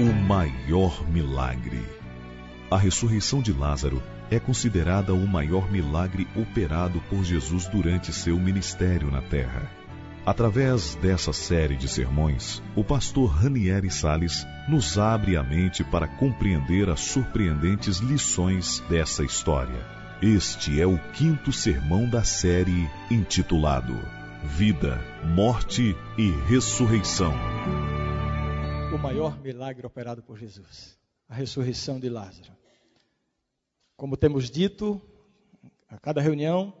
O maior milagre. A ressurreição de Lázaro é considerada o maior milagre operado por Jesus durante seu ministério na terra. Através dessa série de sermões, o pastor Ranieri Sales nos abre a mente para compreender as surpreendentes lições dessa história. Este é o quinto sermão da série intitulado Vida, Morte e Ressurreição. Maior milagre operado por Jesus, a ressurreição de Lázaro. Como temos dito a cada reunião,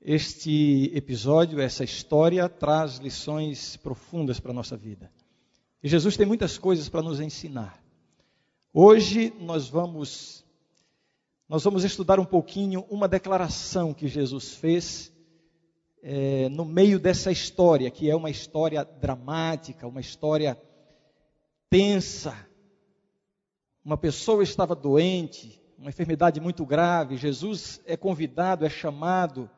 este episódio, essa história, traz lições profundas para a nossa vida. E Jesus tem muitas coisas para nos ensinar. Hoje nós vamos nós vamos estudar um pouquinho uma declaração que Jesus fez é, no meio dessa história, que é uma história dramática, uma história tensa. Uma pessoa estava doente, uma enfermidade muito grave, Jesus é convidado, é chamado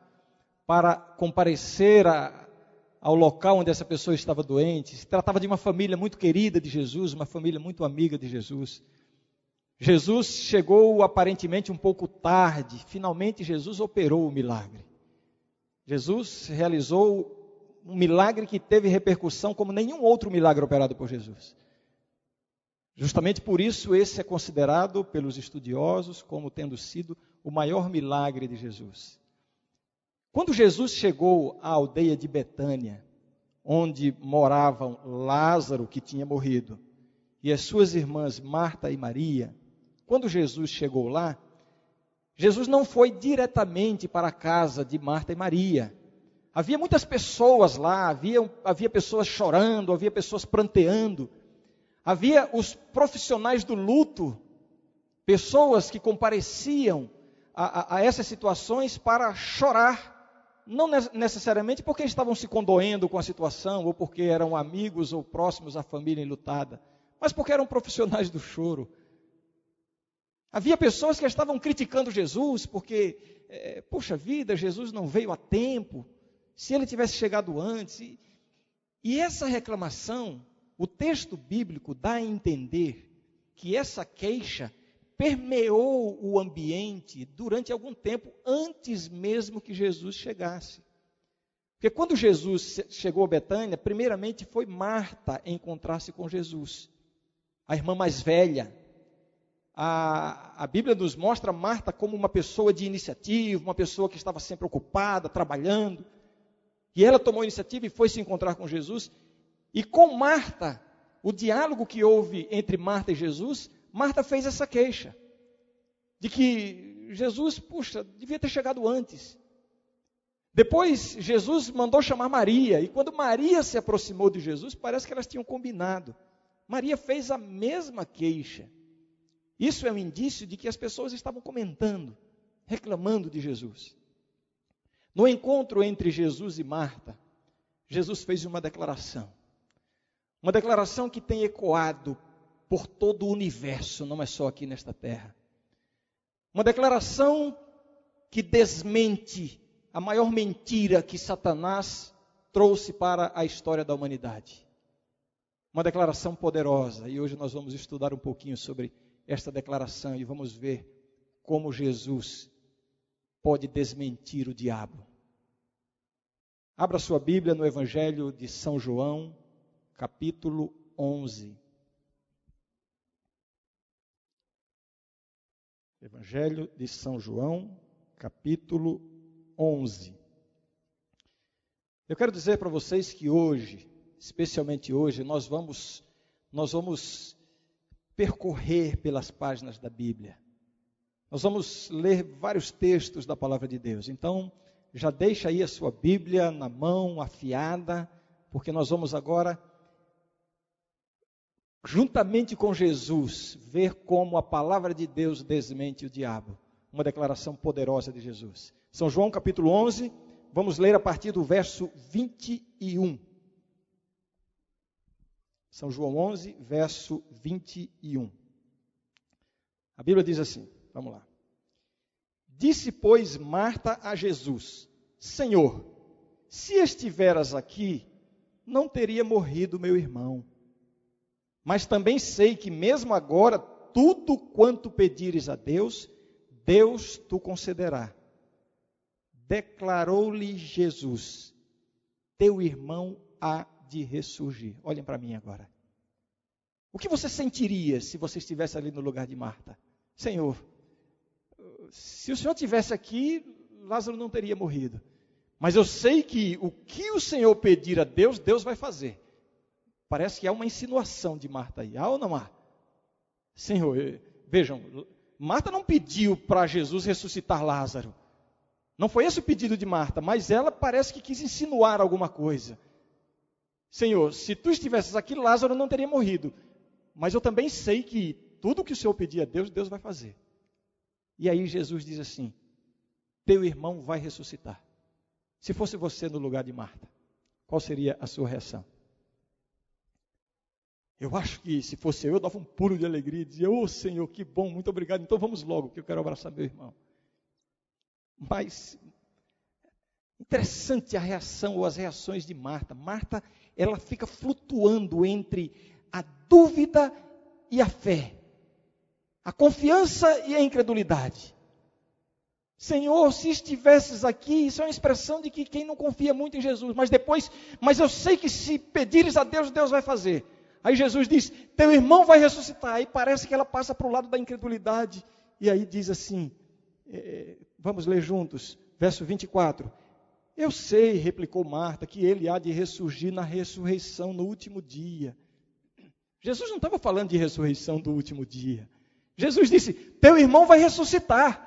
para comparecer a, ao local onde essa pessoa estava doente. Se tratava de uma família muito querida de Jesus, uma família muito amiga de Jesus. Jesus chegou aparentemente um pouco tarde, finalmente Jesus operou o milagre. Jesus realizou um milagre que teve repercussão como nenhum outro milagre operado por Jesus. Justamente por isso, esse é considerado pelos estudiosos como tendo sido o maior milagre de Jesus. Quando Jesus chegou à aldeia de Betânia, onde moravam Lázaro, que tinha morrido, e as suas irmãs Marta e Maria, quando Jesus chegou lá, Jesus não foi diretamente para a casa de Marta e Maria. Havia muitas pessoas lá, havia, havia pessoas chorando, havia pessoas pranteando. Havia os profissionais do luto, pessoas que compareciam a, a, a essas situações para chorar, não necessariamente porque estavam se condoendo com a situação, ou porque eram amigos ou próximos à família enlutada, mas porque eram profissionais do choro. Havia pessoas que estavam criticando Jesus, porque, é, puxa vida, Jesus não veio a tempo, se ele tivesse chegado antes. E, e essa reclamação o texto bíblico dá a entender que essa queixa permeou o ambiente durante algum tempo antes mesmo que Jesus chegasse. Porque quando Jesus chegou a Betânia, primeiramente foi Marta encontrar-se com Jesus, a irmã mais velha. A, a Bíblia nos mostra Marta como uma pessoa de iniciativa, uma pessoa que estava sempre ocupada, trabalhando. E ela tomou a iniciativa e foi se encontrar com Jesus. E com Marta, o diálogo que houve entre Marta e Jesus, Marta fez essa queixa de que Jesus, puxa, devia ter chegado antes. Depois Jesus mandou chamar Maria, e quando Maria se aproximou de Jesus, parece que elas tinham combinado. Maria fez a mesma queixa. Isso é um indício de que as pessoas estavam comentando, reclamando de Jesus. No encontro entre Jesus e Marta, Jesus fez uma declaração. Uma declaração que tem ecoado por todo o universo, não é só aqui nesta terra. Uma declaração que desmente a maior mentira que Satanás trouxe para a história da humanidade. Uma declaração poderosa, e hoje nós vamos estudar um pouquinho sobre esta declaração e vamos ver como Jesus pode desmentir o diabo. Abra sua Bíblia no Evangelho de São João, capítulo 11. Evangelho de São João, capítulo 11. Eu quero dizer para vocês que hoje, especialmente hoje, nós vamos nós vamos percorrer pelas páginas da Bíblia. Nós vamos ler vários textos da palavra de Deus. Então, já deixa aí a sua Bíblia na mão, afiada, porque nós vamos agora juntamente com Jesus, ver como a palavra de Deus desmente o diabo. Uma declaração poderosa de Jesus. São João capítulo 11, vamos ler a partir do verso 21. São João 11, verso 21. A Bíblia diz assim: vamos lá. Disse, pois, Marta a Jesus: Senhor, se estiveras aqui, não teria morrido meu irmão. Mas também sei que mesmo agora, tudo quanto pedires a Deus, Deus tu concederá. Declarou-lhe Jesus: Teu irmão há de ressurgir. Olhem para mim agora. O que você sentiria se você estivesse ali no lugar de Marta? Senhor, se o Senhor tivesse aqui, Lázaro não teria morrido. Mas eu sei que o que o Senhor pedir a Deus, Deus vai fazer. Parece que há uma insinuação de Marta aí. Há ou não há? Senhor, eh, vejam, Marta não pediu para Jesus ressuscitar Lázaro. Não foi esse o pedido de Marta, mas ela parece que quis insinuar alguma coisa. Senhor, se tu estivesses aqui, Lázaro não teria morrido. Mas eu também sei que tudo que o Senhor pedir a Deus, Deus vai fazer. E aí Jesus diz assim: Teu irmão vai ressuscitar. Se fosse você no lugar de Marta, qual seria a sua reação? Eu acho que se fosse eu, eu dava um pulo de alegria e dizia: Ô oh, Senhor, que bom, muito obrigado. Então vamos logo, que eu quero abraçar meu irmão. Mas interessante a reação ou as reações de Marta. Marta, ela fica flutuando entre a dúvida e a fé, a confiança e a incredulidade. Senhor, se estivesses aqui, isso é uma expressão de que quem não confia muito em Jesus, mas depois, mas eu sei que se pedires a Deus, Deus vai fazer. Aí Jesus diz: Teu irmão vai ressuscitar. Aí parece que ela passa para o lado da incredulidade. E aí diz assim: é, Vamos ler juntos, verso 24. Eu sei, replicou Marta, que ele há de ressurgir na ressurreição no último dia. Jesus não estava falando de ressurreição do último dia. Jesus disse: Teu irmão vai ressuscitar.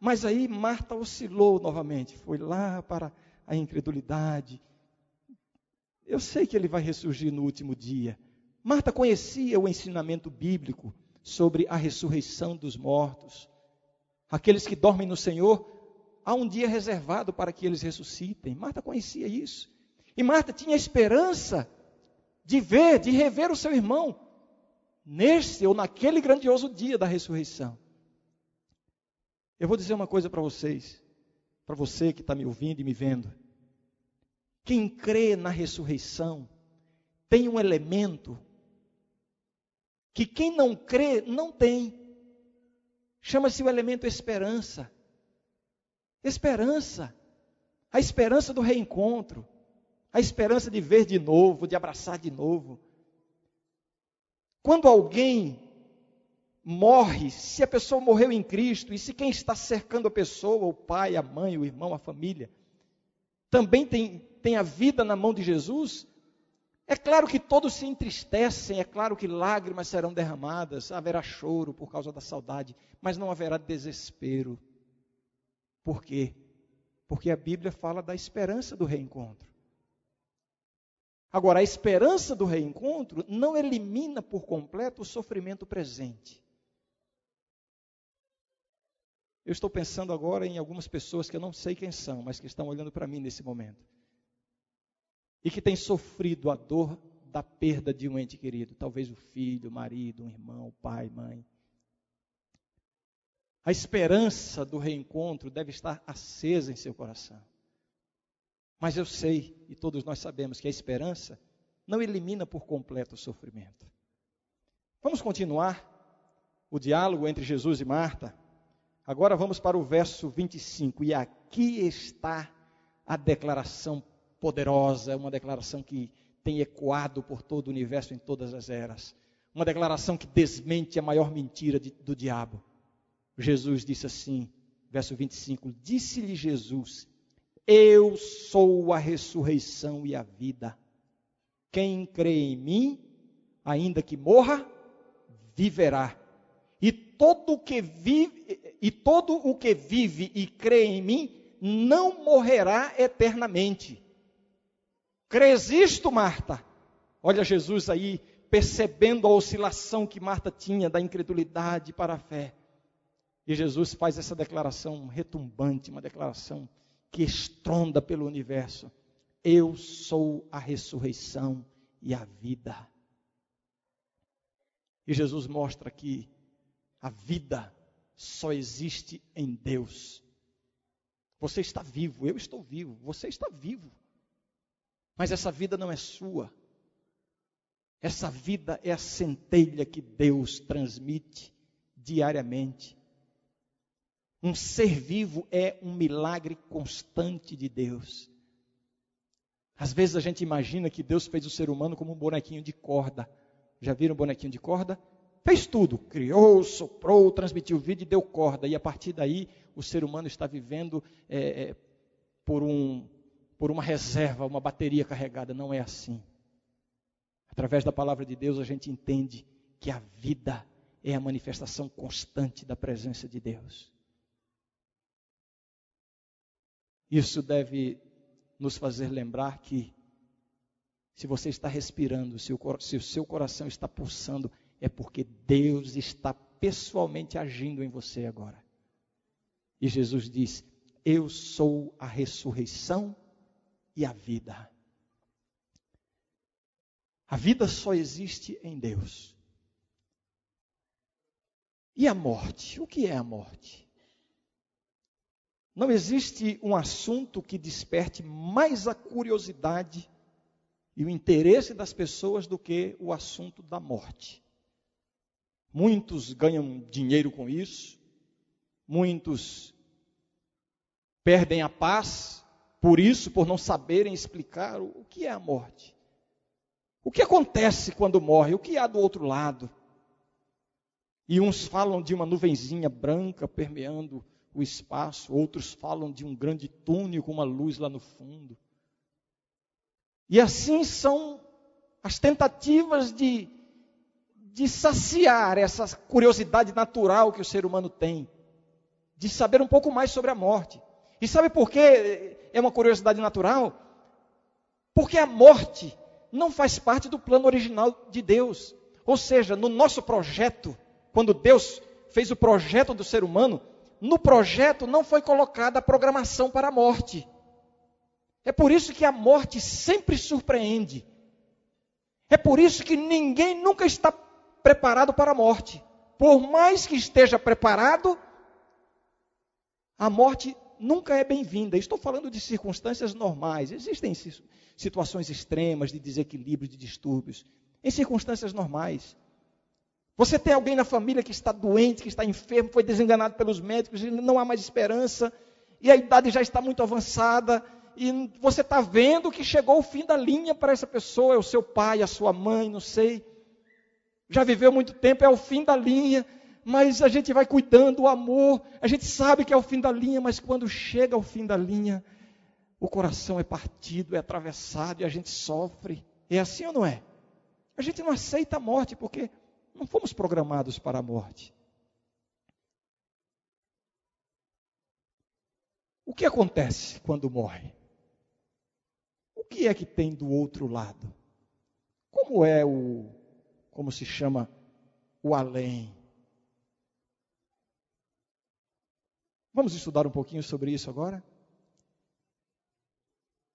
Mas aí Marta oscilou novamente, foi lá para a incredulidade. Eu sei que ele vai ressurgir no último dia. Marta conhecia o ensinamento bíblico sobre a ressurreição dos mortos. Aqueles que dormem no Senhor, há um dia reservado para que eles ressuscitem. Marta conhecia isso. E Marta tinha esperança de ver, de rever o seu irmão neste ou naquele grandioso dia da ressurreição. Eu vou dizer uma coisa para vocês, para você que está me ouvindo e me vendo. Quem crê na ressurreição tem um elemento que quem não crê não tem. Chama-se o elemento esperança. Esperança. A esperança do reencontro. A esperança de ver de novo, de abraçar de novo. Quando alguém morre, se a pessoa morreu em Cristo, e se quem está cercando a pessoa, o pai, a mãe, o irmão, a família, também tem, tem a vida na mão de Jesus, é claro que todos se entristecem, é claro que lágrimas serão derramadas, haverá choro por causa da saudade, mas não haverá desespero. Por quê? Porque a Bíblia fala da esperança do reencontro. Agora, a esperança do reencontro não elimina por completo o sofrimento presente. Eu estou pensando agora em algumas pessoas que eu não sei quem são, mas que estão olhando para mim nesse momento. E que têm sofrido a dor da perda de um ente querido, talvez o filho, o marido, um irmão, o pai, mãe. A esperança do reencontro deve estar acesa em seu coração. Mas eu sei, e todos nós sabemos, que a esperança não elimina por completo o sofrimento. Vamos continuar o diálogo entre Jesus e Marta. Agora vamos para o verso 25. E aqui está a declaração poderosa, uma declaração que tem ecoado por todo o universo em todas as eras. Uma declaração que desmente a maior mentira de, do diabo. Jesus disse assim, verso 25: Disse-lhe Jesus: eu sou a ressurreição e a vida. Quem crê em mim, ainda que morra, viverá. E todo o que vive, e todo o que vive e crê em mim não morrerá eternamente. Crês isto, Marta? Olha Jesus aí percebendo a oscilação que Marta tinha da incredulidade para a fé. E Jesus faz essa declaração retumbante, uma declaração que estronda pelo universo. Eu sou a ressurreição e a vida. E Jesus mostra que a vida só existe em Deus. Você está vivo, eu estou vivo, você está vivo. Mas essa vida não é sua. Essa vida é a centelha que Deus transmite diariamente. Um ser vivo é um milagre constante de Deus. Às vezes a gente imagina que Deus fez o ser humano como um bonequinho de corda. Já viram um bonequinho de corda? Fez tudo, criou, soprou, transmitiu vida e deu corda. E a partir daí o ser humano está vivendo é, é, por, um, por uma reserva, uma bateria carregada. Não é assim. Através da palavra de Deus a gente entende que a vida é a manifestação constante da presença de Deus. Isso deve nos fazer lembrar que, se você está respirando, se o, se o seu coração está pulsando, é porque Deus está pessoalmente agindo em você agora. E Jesus diz: Eu sou a ressurreição e a vida. A vida só existe em Deus. E a morte? O que é a morte? Não existe um assunto que desperte mais a curiosidade e o interesse das pessoas do que o assunto da morte. Muitos ganham dinheiro com isso, muitos perdem a paz por isso, por não saberem explicar o que é a morte. O que acontece quando morre? O que há do outro lado? E uns falam de uma nuvenzinha branca permeando o espaço, outros falam de um grande túnel com uma luz lá no fundo. E assim são as tentativas de, de saciar essa curiosidade natural que o ser humano tem, de saber um pouco mais sobre a morte. E sabe por que é uma curiosidade natural? Porque a morte não faz parte do plano original de Deus. Ou seja, no nosso projeto, quando Deus fez o projeto do ser humano, no projeto não foi colocada a programação para a morte. É por isso que a morte sempre surpreende. É por isso que ninguém nunca está preparado para a morte. Por mais que esteja preparado, a morte nunca é bem-vinda. Estou falando de circunstâncias normais. Existem situações extremas de desequilíbrio, de distúrbios. Em circunstâncias normais. Você tem alguém na família que está doente, que está enfermo, foi desenganado pelos médicos, e não há mais esperança, e a idade já está muito avançada, e você está vendo que chegou o fim da linha para essa pessoa, é o seu pai, a sua mãe, não sei. Já viveu muito tempo, é o fim da linha, mas a gente vai cuidando, o amor, a gente sabe que é o fim da linha, mas quando chega ao fim da linha, o coração é partido, é atravessado e a gente sofre. É assim ou não é? A gente não aceita a morte porque não fomos programados para a morte. O que acontece quando morre? O que é que tem do outro lado? Como é o, como se chama, o além? Vamos estudar um pouquinho sobre isso agora?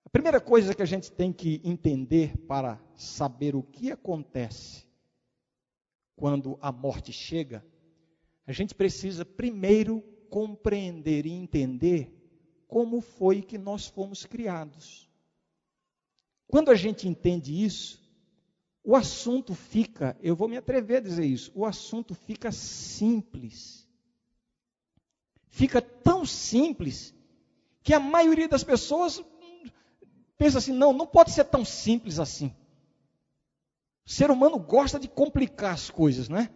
A primeira coisa que a gente tem que entender para saber o que acontece quando a morte chega, a gente precisa primeiro compreender e entender como foi que nós fomos criados. Quando a gente entende isso, o assunto fica, eu vou me atrever a dizer isso, o assunto fica simples fica tão simples que a maioria das pessoas pensa assim: não, não pode ser tão simples assim. O ser humano gosta de complicar as coisas, não é?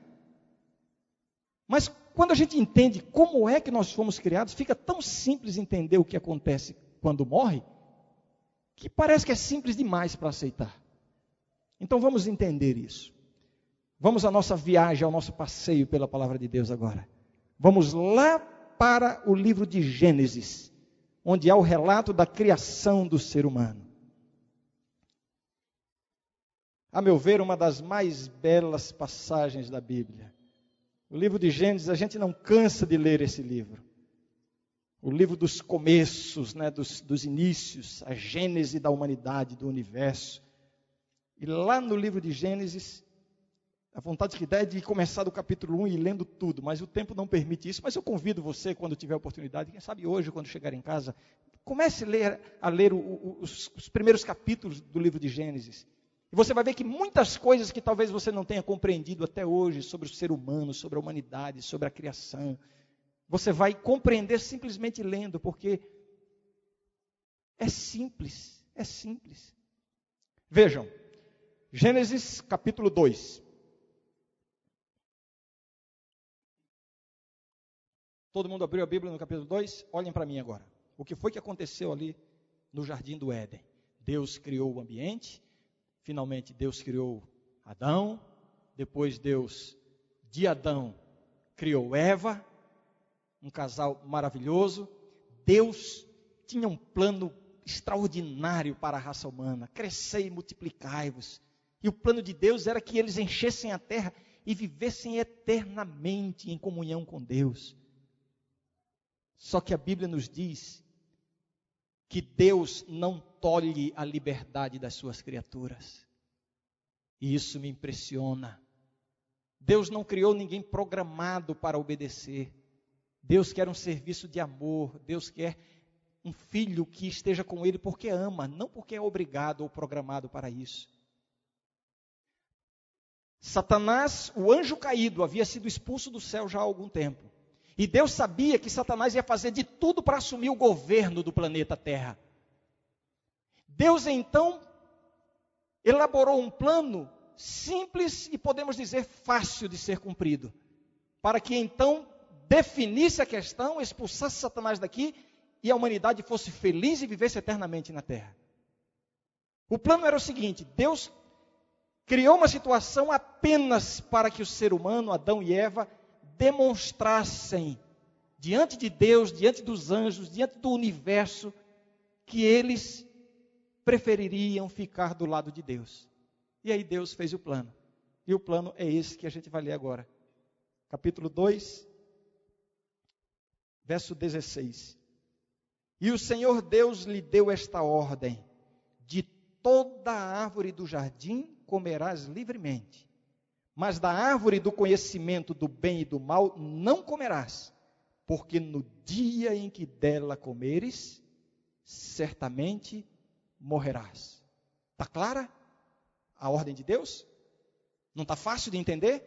Mas quando a gente entende como é que nós fomos criados, fica tão simples entender o que acontece quando morre, que parece que é simples demais para aceitar. Então vamos entender isso. Vamos à nossa viagem, ao nosso passeio pela palavra de Deus agora. Vamos lá para o livro de Gênesis, onde há o relato da criação do ser humano. A meu ver, uma das mais belas passagens da Bíblia. O livro de Gênesis, a gente não cansa de ler esse livro. O livro dos começos, né, dos, dos inícios, a gênese da humanidade, do universo. E lá no livro de Gênesis, a vontade que dá é de começar do capítulo 1 e lendo tudo, mas o tempo não permite isso. Mas eu convido você, quando tiver oportunidade, quem sabe hoje, quando chegar em casa, comece a ler, a ler o, o, os, os primeiros capítulos do livro de Gênesis. E você vai ver que muitas coisas que talvez você não tenha compreendido até hoje sobre o ser humano, sobre a humanidade, sobre a criação, você vai compreender simplesmente lendo, porque é simples, é simples. Vejam, Gênesis capítulo 2. Todo mundo abriu a Bíblia no capítulo 2? Olhem para mim agora. O que foi que aconteceu ali no jardim do Éden? Deus criou o ambiente, Finalmente Deus criou Adão, depois Deus de Adão criou Eva, um casal maravilhoso. Deus tinha um plano extraordinário para a raça humana: crescei e multiplicai-vos. E o plano de Deus era que eles enchessem a terra e vivessem eternamente em comunhão com Deus. Só que a Bíblia nos diz que Deus não tolhe a liberdade das suas criaturas. E isso me impressiona. Deus não criou ninguém programado para obedecer. Deus quer um serviço de amor. Deus quer um filho que esteja com ele porque ama, não porque é obrigado ou programado para isso. Satanás, o anjo caído, havia sido expulso do céu já há algum tempo. E Deus sabia que Satanás ia fazer de tudo para assumir o governo do planeta Terra. Deus então elaborou um plano simples e podemos dizer fácil de ser cumprido, para que então definisse a questão, expulsasse Satanás daqui e a humanidade fosse feliz e vivesse eternamente na terra. O plano era o seguinte: Deus criou uma situação apenas para que o ser humano, Adão e Eva, demonstrassem diante de Deus, diante dos anjos, diante do universo, que eles prefeririam ficar do lado de Deus. E aí Deus fez o plano. E o plano é esse que a gente vai ler agora. Capítulo 2, verso 16. E o Senhor Deus lhe deu esta ordem: De toda a árvore do jardim comerás livremente, mas da árvore do conhecimento do bem e do mal não comerás, porque no dia em que dela comeres, certamente morrerás. Está clara a ordem de Deus? Não está fácil de entender?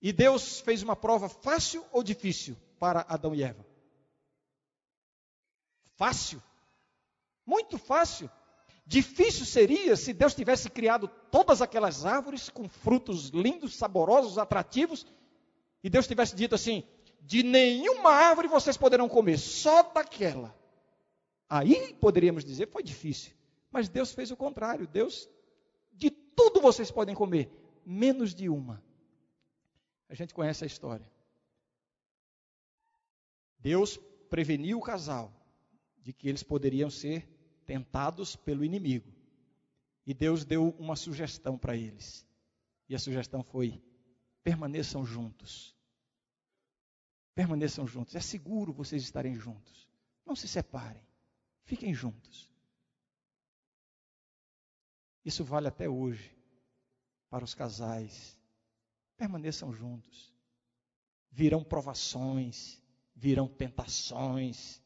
E Deus fez uma prova fácil ou difícil para Adão e Eva? Fácil. Muito fácil. Difícil seria se Deus tivesse criado todas aquelas árvores com frutos lindos, saborosos, atrativos, e Deus tivesse dito assim: de nenhuma árvore vocês poderão comer, só daquela. Aí poderíamos dizer foi difícil. Mas Deus fez o contrário. Deus, de tudo vocês podem comer, menos de uma. A gente conhece a história. Deus preveniu o casal de que eles poderiam ser tentados pelo inimigo. E Deus deu uma sugestão para eles. E a sugestão foi: permaneçam juntos. Permaneçam juntos. É seguro vocês estarem juntos. Não se separem. Fiquem juntos. Isso vale até hoje para os casais. Permaneçam juntos. Virão provações, virão tentações,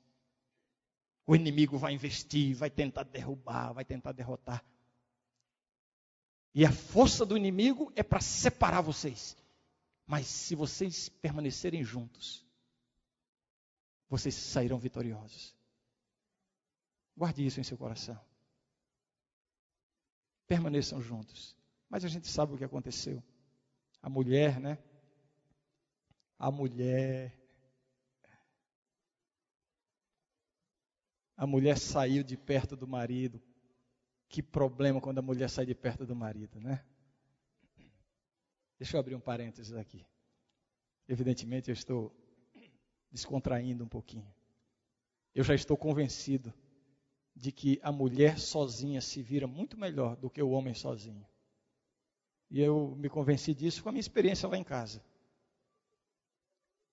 o inimigo vai investir, vai tentar derrubar, vai tentar derrotar. E a força do inimigo é para separar vocês. Mas se vocês permanecerem juntos, vocês sairão vitoriosos. Guarde isso em seu coração. Permaneçam juntos. Mas a gente sabe o que aconteceu. A mulher, né? A mulher a mulher saiu de perto do marido. Que problema quando a mulher sai de perto do marido, né? Deixa eu abrir um parênteses aqui. Evidentemente, eu estou descontraindo um pouquinho. Eu já estou convencido de que a mulher sozinha se vira muito melhor do que o homem sozinho. E eu me convenci disso com a minha experiência lá em casa.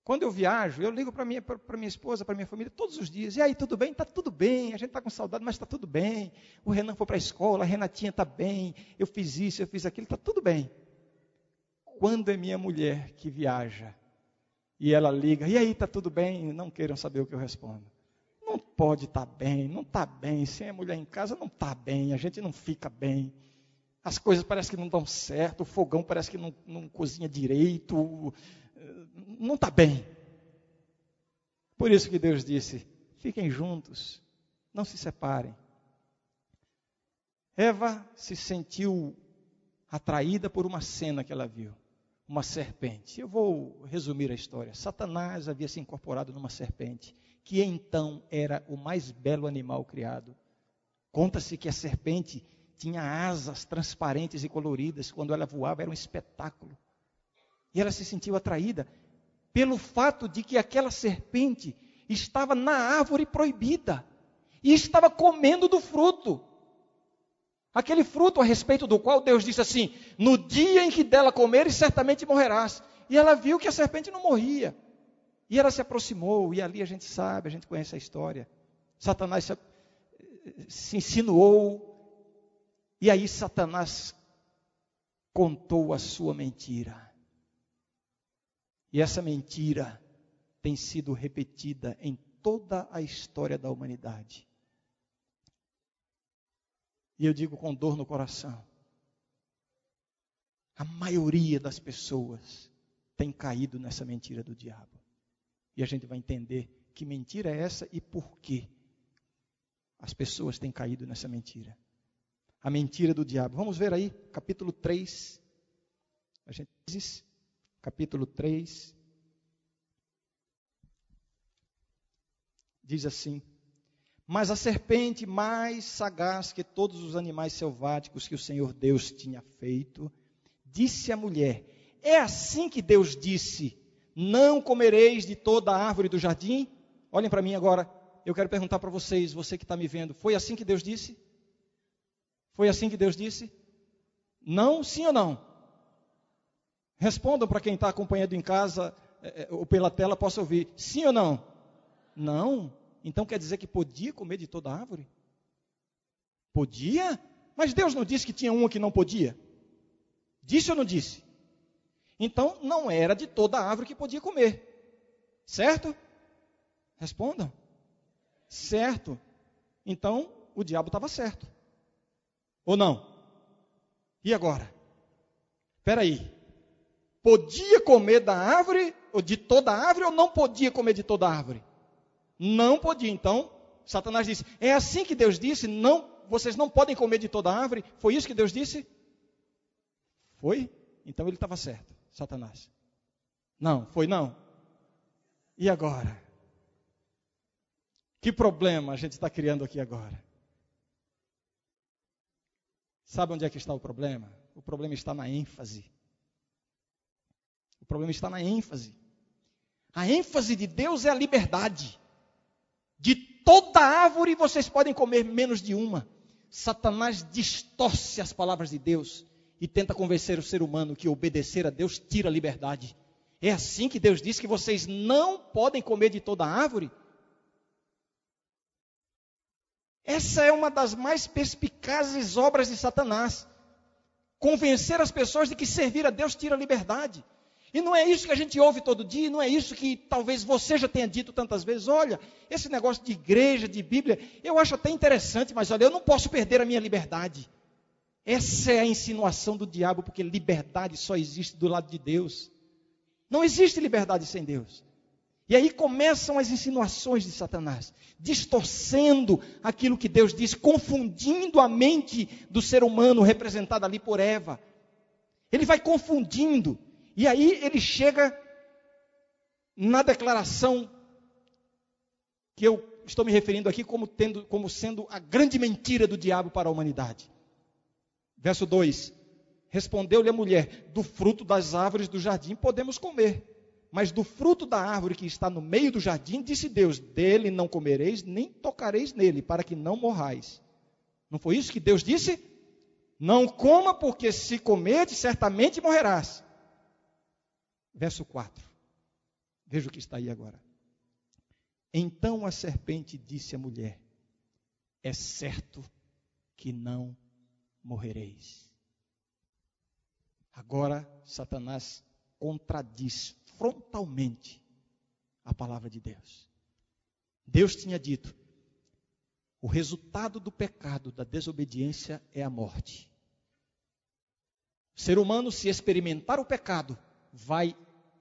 Quando eu viajo, eu ligo para minha, minha esposa, para minha família, todos os dias. E aí, tudo bem? Está tudo bem. A gente está com saudade, mas está tudo bem. O Renan foi para a escola, a Renatinha está bem. Eu fiz isso, eu fiz aquilo, está tudo bem. Quando é minha mulher que viaja e ela liga, e aí, está tudo bem? Não queiram saber o que eu respondo. não pode estar tá bem, não está bem. Sem a mulher em casa não está bem, a gente não fica bem. As coisas parecem que não dão certo, o fogão parece que não, não cozinha direito, não está bem. Por isso que Deus disse: fiquem juntos, não se separem. Eva se sentiu atraída por uma cena que ela viu, uma serpente. Eu vou resumir a história. Satanás havia se incorporado numa serpente, que então era o mais belo animal criado. Conta-se que a serpente tinha asas transparentes e coloridas, quando ela voava era um espetáculo. E ela se sentiu atraída pelo fato de que aquela serpente estava na árvore proibida e estava comendo do fruto. Aquele fruto a respeito do qual Deus disse assim: No dia em que dela comeres, certamente morrerás. E ela viu que a serpente não morria. E ela se aproximou, e ali a gente sabe, a gente conhece a história. Satanás se, se insinuou, e aí Satanás contou a sua mentira. E essa mentira tem sido repetida em toda a história da humanidade. E eu digo com dor no coração: a maioria das pessoas tem caído nessa mentira do diabo. E a gente vai entender que mentira é essa e por que as pessoas têm caído nessa mentira. A mentira do diabo. Vamos ver aí, capítulo 3. A gente diz, capítulo 3. Diz assim: Mas a serpente, mais sagaz que todos os animais selváticos que o Senhor Deus tinha feito, disse à mulher: É assim que Deus disse: Não comereis de toda a árvore do jardim? Olhem para mim agora. Eu quero perguntar para vocês, você que está me vendo: Foi assim que Deus disse? Foi assim que Deus disse? Não, sim ou não? Respondam para quem está acompanhando em casa é, é, ou pela tela, possa ouvir. Sim ou não? Não. Então quer dizer que podia comer de toda árvore? Podia? Mas Deus não disse que tinha uma que não podia? Disse ou não disse? Então não era de toda árvore que podia comer. Certo? Respondam. Certo. Então o diabo estava certo. Ou não? E agora? Espera aí. Podia comer da árvore, ou de toda árvore, ou não podia comer de toda árvore? Não podia. Então, Satanás disse: É assim que Deus disse, não, vocês não podem comer de toda árvore. Foi isso que Deus disse? Foi? Então ele estava certo, Satanás. Não, foi não. E agora? Que problema a gente está criando aqui agora? Sabe onde é que está o problema? O problema está na ênfase. O problema está na ênfase. A ênfase de Deus é a liberdade. De toda árvore vocês podem comer menos de uma. Satanás distorce as palavras de Deus e tenta convencer o ser humano que obedecer a Deus tira a liberdade. É assim que Deus diz que vocês não podem comer de toda árvore? Essa é uma das mais perspicazes obras de Satanás. Convencer as pessoas de que servir a Deus tira a liberdade. E não é isso que a gente ouve todo dia, não é isso que talvez você já tenha dito tantas vezes. Olha, esse negócio de igreja, de Bíblia, eu acho até interessante, mas olha, eu não posso perder a minha liberdade. Essa é a insinuação do diabo, porque liberdade só existe do lado de Deus. Não existe liberdade sem Deus. E aí começam as insinuações de Satanás, distorcendo aquilo que Deus diz, confundindo a mente do ser humano representada ali por Eva. Ele vai confundindo. E aí ele chega na declaração que eu estou me referindo aqui como, tendo, como sendo a grande mentira do diabo para a humanidade. Verso 2: Respondeu-lhe a mulher: Do fruto das árvores do jardim podemos comer, mas do fruto da árvore que está no meio do jardim, disse Deus: Dele não comereis, nem tocareis nele, para que não morrais. Não foi isso que Deus disse? Não coma, porque se comerdes, certamente morrerás. Verso 4. Veja o que está aí agora. Então a serpente disse à mulher: É certo que não morrereis. Agora Satanás contradiz frontalmente a palavra de Deus. Deus tinha dito: O resultado do pecado, da desobediência, é a morte. O ser humano, se experimentar o pecado, vai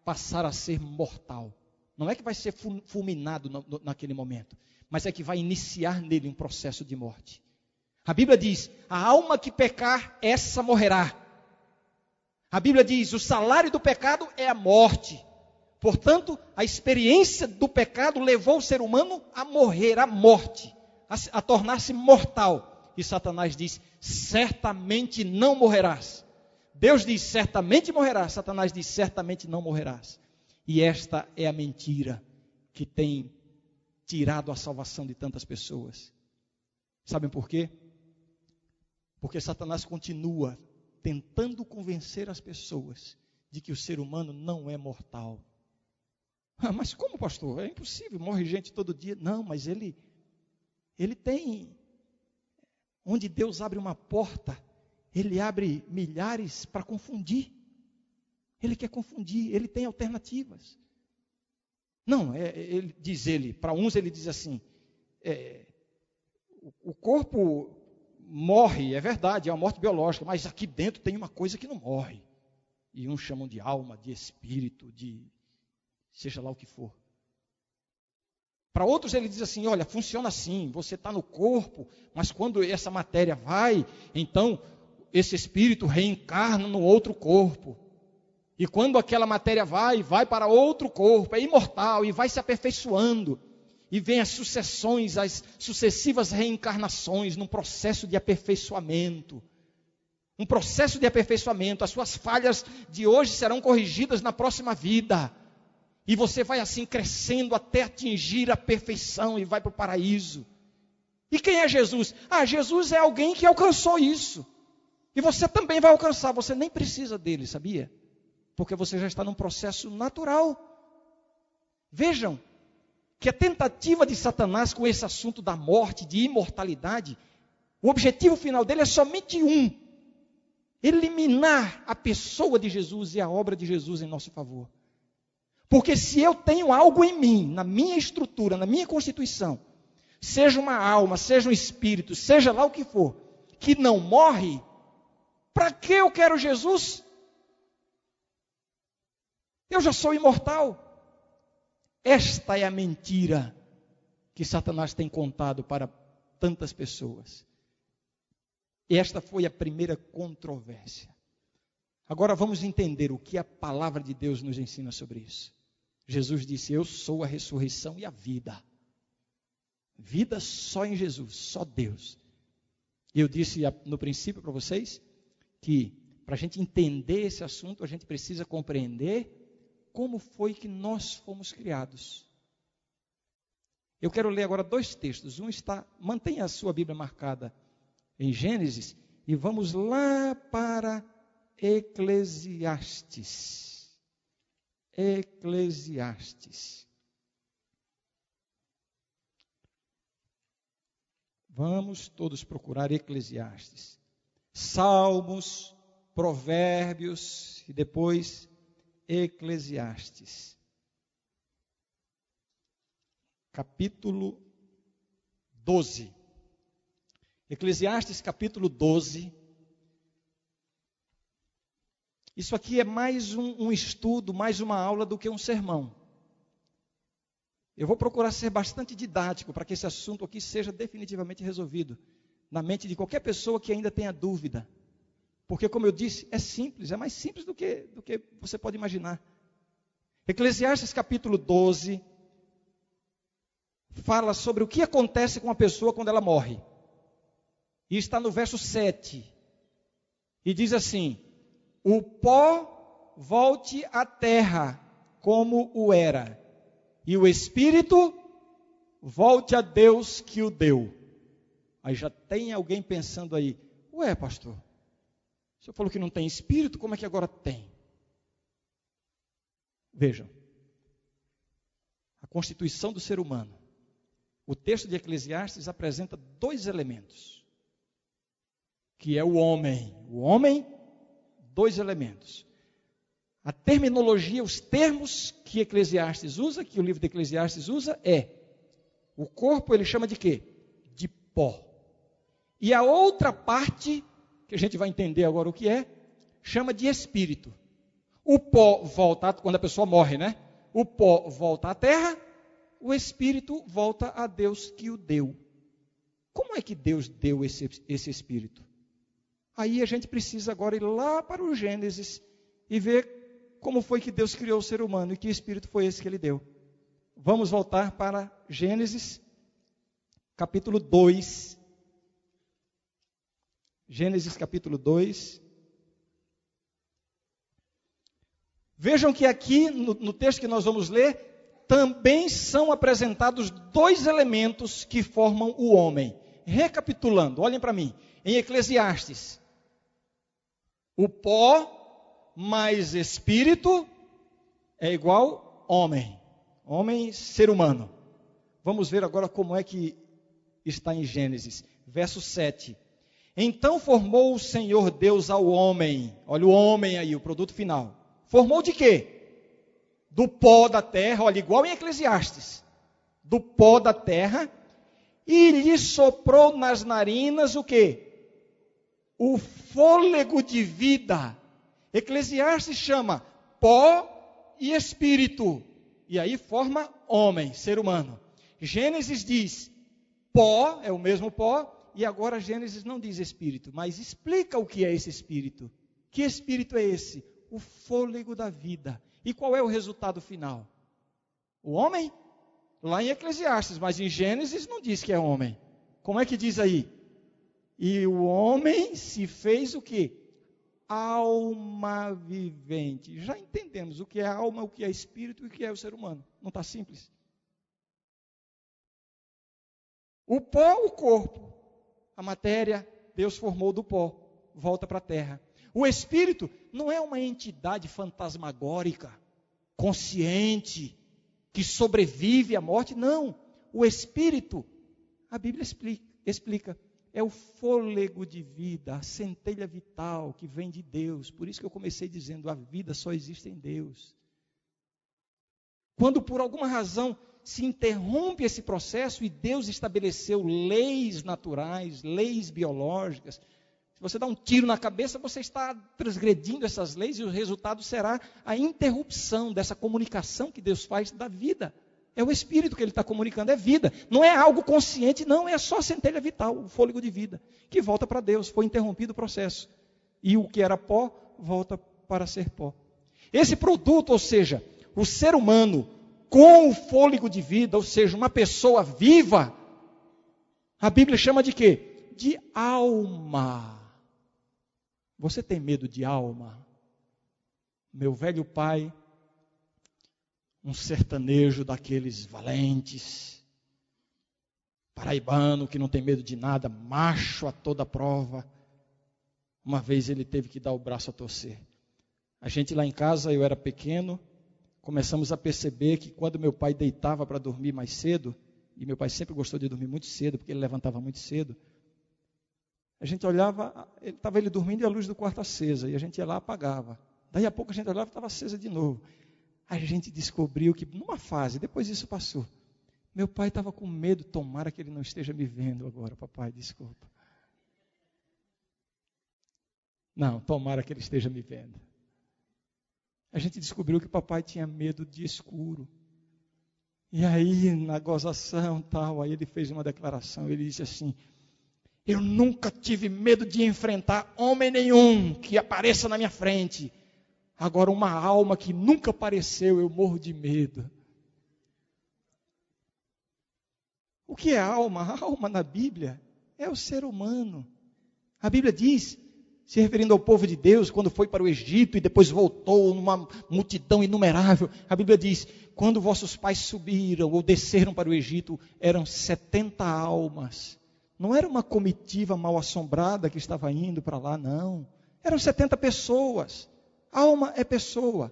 passar a ser mortal. Não é que vai ser fulminado naquele momento, mas é que vai iniciar nele um processo de morte. A Bíblia diz: a alma que pecar, essa morrerá. A Bíblia diz: o salário do pecado é a morte. Portanto, a experiência do pecado levou o ser humano a morrer, a morte, a, a tornar-se mortal. E Satanás diz: certamente não morrerás. Deus diz: certamente morrerás. Satanás diz: certamente não morrerás. E esta é a mentira que tem tirado a salvação de tantas pessoas. Sabem por quê? Porque Satanás continua tentando convencer as pessoas de que o ser humano não é mortal. Ah, mas como, pastor? É impossível, morre gente todo dia. Não, mas ele ele tem onde Deus abre uma porta, ele abre milhares para confundir. Ele quer confundir, ele tem alternativas. Não, é, ele diz ele, para uns ele diz assim: é, o corpo morre, é verdade, é uma morte biológica, mas aqui dentro tem uma coisa que não morre. E uns chamam de alma, de espírito, de seja lá o que for. Para outros ele diz assim: olha, funciona assim, você está no corpo, mas quando essa matéria vai, então esse espírito reencarna no outro corpo. E quando aquela matéria vai, vai para outro corpo, é imortal e vai se aperfeiçoando e vem as sucessões, as sucessivas reencarnações num processo de aperfeiçoamento. Um processo de aperfeiçoamento. As suas falhas de hoje serão corrigidas na próxima vida. E você vai assim crescendo até atingir a perfeição e vai para o paraíso. E quem é Jesus? Ah, Jesus é alguém que alcançou isso. E você também vai alcançar. Você nem precisa dele, sabia? Porque você já está num processo natural. Vejam, que a tentativa de Satanás com esse assunto da morte, de imortalidade, o objetivo final dele é somente um: eliminar a pessoa de Jesus e a obra de Jesus em nosso favor. Porque se eu tenho algo em mim, na minha estrutura, na minha constituição, seja uma alma, seja um espírito, seja lá o que for, que não morre, para que eu quero Jesus? Eu já sou imortal. Esta é a mentira que Satanás tem contado para tantas pessoas. Esta foi a primeira controvérsia. Agora vamos entender o que a palavra de Deus nos ensina sobre isso. Jesus disse: Eu sou a ressurreição e a vida. Vida só em Jesus, só Deus. Eu disse no princípio para vocês que para a gente entender esse assunto, a gente precisa compreender como foi que nós fomos criados. Eu quero ler agora dois textos. Um está, mantenha a sua Bíblia marcada em Gênesis e vamos lá para Eclesiastes. Eclesiastes. Vamos todos procurar Eclesiastes. Salmos, Provérbios e depois Eclesiastes, capítulo 12. Eclesiastes, capítulo 12. Isso aqui é mais um, um estudo, mais uma aula do que um sermão. Eu vou procurar ser bastante didático para que esse assunto aqui seja definitivamente resolvido na mente de qualquer pessoa que ainda tenha dúvida. Porque, como eu disse, é simples, é mais simples do que, do que você pode imaginar. Eclesiastes capítulo 12 fala sobre o que acontece com a pessoa quando ela morre. E está no verso 7. E diz assim: O pó volte à terra como o era, e o espírito volte a Deus que o deu. Aí já tem alguém pensando aí: Ué, pastor, o senhor falou que não tem espírito, como é que agora tem? Vejam, a constituição do ser humano. O texto de Eclesiastes apresenta dois elementos, que é o homem. O homem, dois elementos. A terminologia, os termos que Eclesiastes usa, que o livro de Eclesiastes usa, é o corpo ele chama de quê? De pó. E a outra parte, que a gente vai entender agora o que é, chama de espírito. O pó volta, quando a pessoa morre, né? O pó volta à terra, o espírito volta a Deus que o deu. Como é que Deus deu esse, esse espírito? Aí a gente precisa agora ir lá para o Gênesis e ver como foi que Deus criou o ser humano e que espírito foi esse que ele deu. Vamos voltar para Gênesis, capítulo 2. Gênesis, capítulo 2. Vejam que aqui, no, no texto que nós vamos ler, também são apresentados dois elementos que formam o homem. Recapitulando, olhem para mim. Em Eclesiastes, o pó mais espírito é igual homem. Homem, ser humano. Vamos ver agora como é que está em Gênesis, verso 7. Então formou o Senhor Deus ao homem. Olha o homem aí, o produto final. Formou de quê? Do pó da terra, olha, igual em Eclesiastes. Do pó da terra. E lhe soprou nas narinas o quê? o fôlego de vida. Eclesiastes chama pó e espírito. E aí forma homem, ser humano. Gênesis diz pó, é o mesmo pó, e agora Gênesis não diz espírito, mas explica o que é esse espírito. Que espírito é esse? O fôlego da vida. E qual é o resultado final? O homem? Lá em Eclesiastes, mas em Gênesis não diz que é homem. Como é que diz aí? E o homem se fez o que? Alma vivente. Já entendemos o que é alma, o que é espírito e o que é o ser humano. Não está simples? O pó, o corpo. A matéria, Deus formou do pó. Volta para a terra. O espírito não é uma entidade fantasmagórica, consciente, que sobrevive à morte. Não. O espírito, a Bíblia explica, explica é o fôlego de vida, a centelha vital que vem de Deus. Por isso que eu comecei dizendo: a vida só existe em Deus. Quando por alguma razão se interrompe esse processo e Deus estabeleceu leis naturais, leis biológicas, se você dá um tiro na cabeça, você está transgredindo essas leis e o resultado será a interrupção dessa comunicação que Deus faz da vida. É o espírito que ele está comunicando, é vida. Não é algo consciente, não, é só centelha vital, o fôlego de vida, que volta para Deus. Foi interrompido o processo. E o que era pó, volta para ser pó. Esse produto, ou seja, o ser humano com o fôlego de vida, ou seja, uma pessoa viva, a Bíblia chama de quê? De alma. Você tem medo de alma? Meu velho pai um sertanejo daqueles valentes, paraibano que não tem medo de nada, macho a toda prova. Uma vez ele teve que dar o braço a torcer. A gente lá em casa, eu era pequeno, começamos a perceber que quando meu pai deitava para dormir mais cedo, e meu pai sempre gostou de dormir muito cedo, porque ele levantava muito cedo, a gente olhava, estava ele dormindo e a luz do quarto acesa, e a gente ia lá apagava. Daí a pouco a gente olhava e estava acesa de novo a gente descobriu que, numa fase, depois isso passou, meu pai estava com medo, tomara que ele não esteja me vendo agora, papai, desculpa. Não, tomara que ele esteja me vendo. A gente descobriu que papai tinha medo de escuro. E aí, na gozação tal, aí ele fez uma declaração, ele disse assim: Eu nunca tive medo de enfrentar homem nenhum que apareça na minha frente. Agora, uma alma que nunca apareceu, eu morro de medo. O que é alma? A alma na Bíblia é o ser humano. A Bíblia diz, se referindo ao povo de Deus, quando foi para o Egito e depois voltou numa multidão inumerável, a Bíblia diz: quando vossos pais subiram ou desceram para o Egito, eram 70 almas. Não era uma comitiva mal assombrada que estava indo para lá, não. Eram 70 pessoas. Alma é pessoa.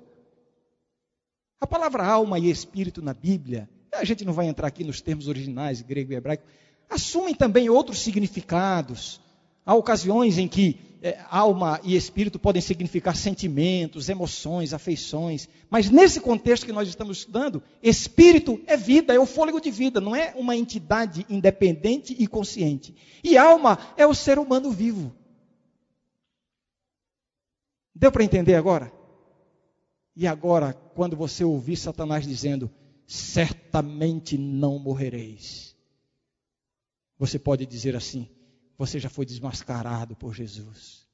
A palavra alma e espírito na Bíblia, a gente não vai entrar aqui nos termos originais, grego e hebraico, assumem também outros significados. Há ocasiões em que é, alma e espírito podem significar sentimentos, emoções, afeições. Mas nesse contexto que nós estamos estudando, espírito é vida, é o fôlego de vida, não é uma entidade independente e consciente. E alma é o ser humano vivo. Deu para entender agora? E agora, quando você ouvir Satanás dizendo: certamente não morrereis, você pode dizer assim: você já foi desmascarado por Jesus.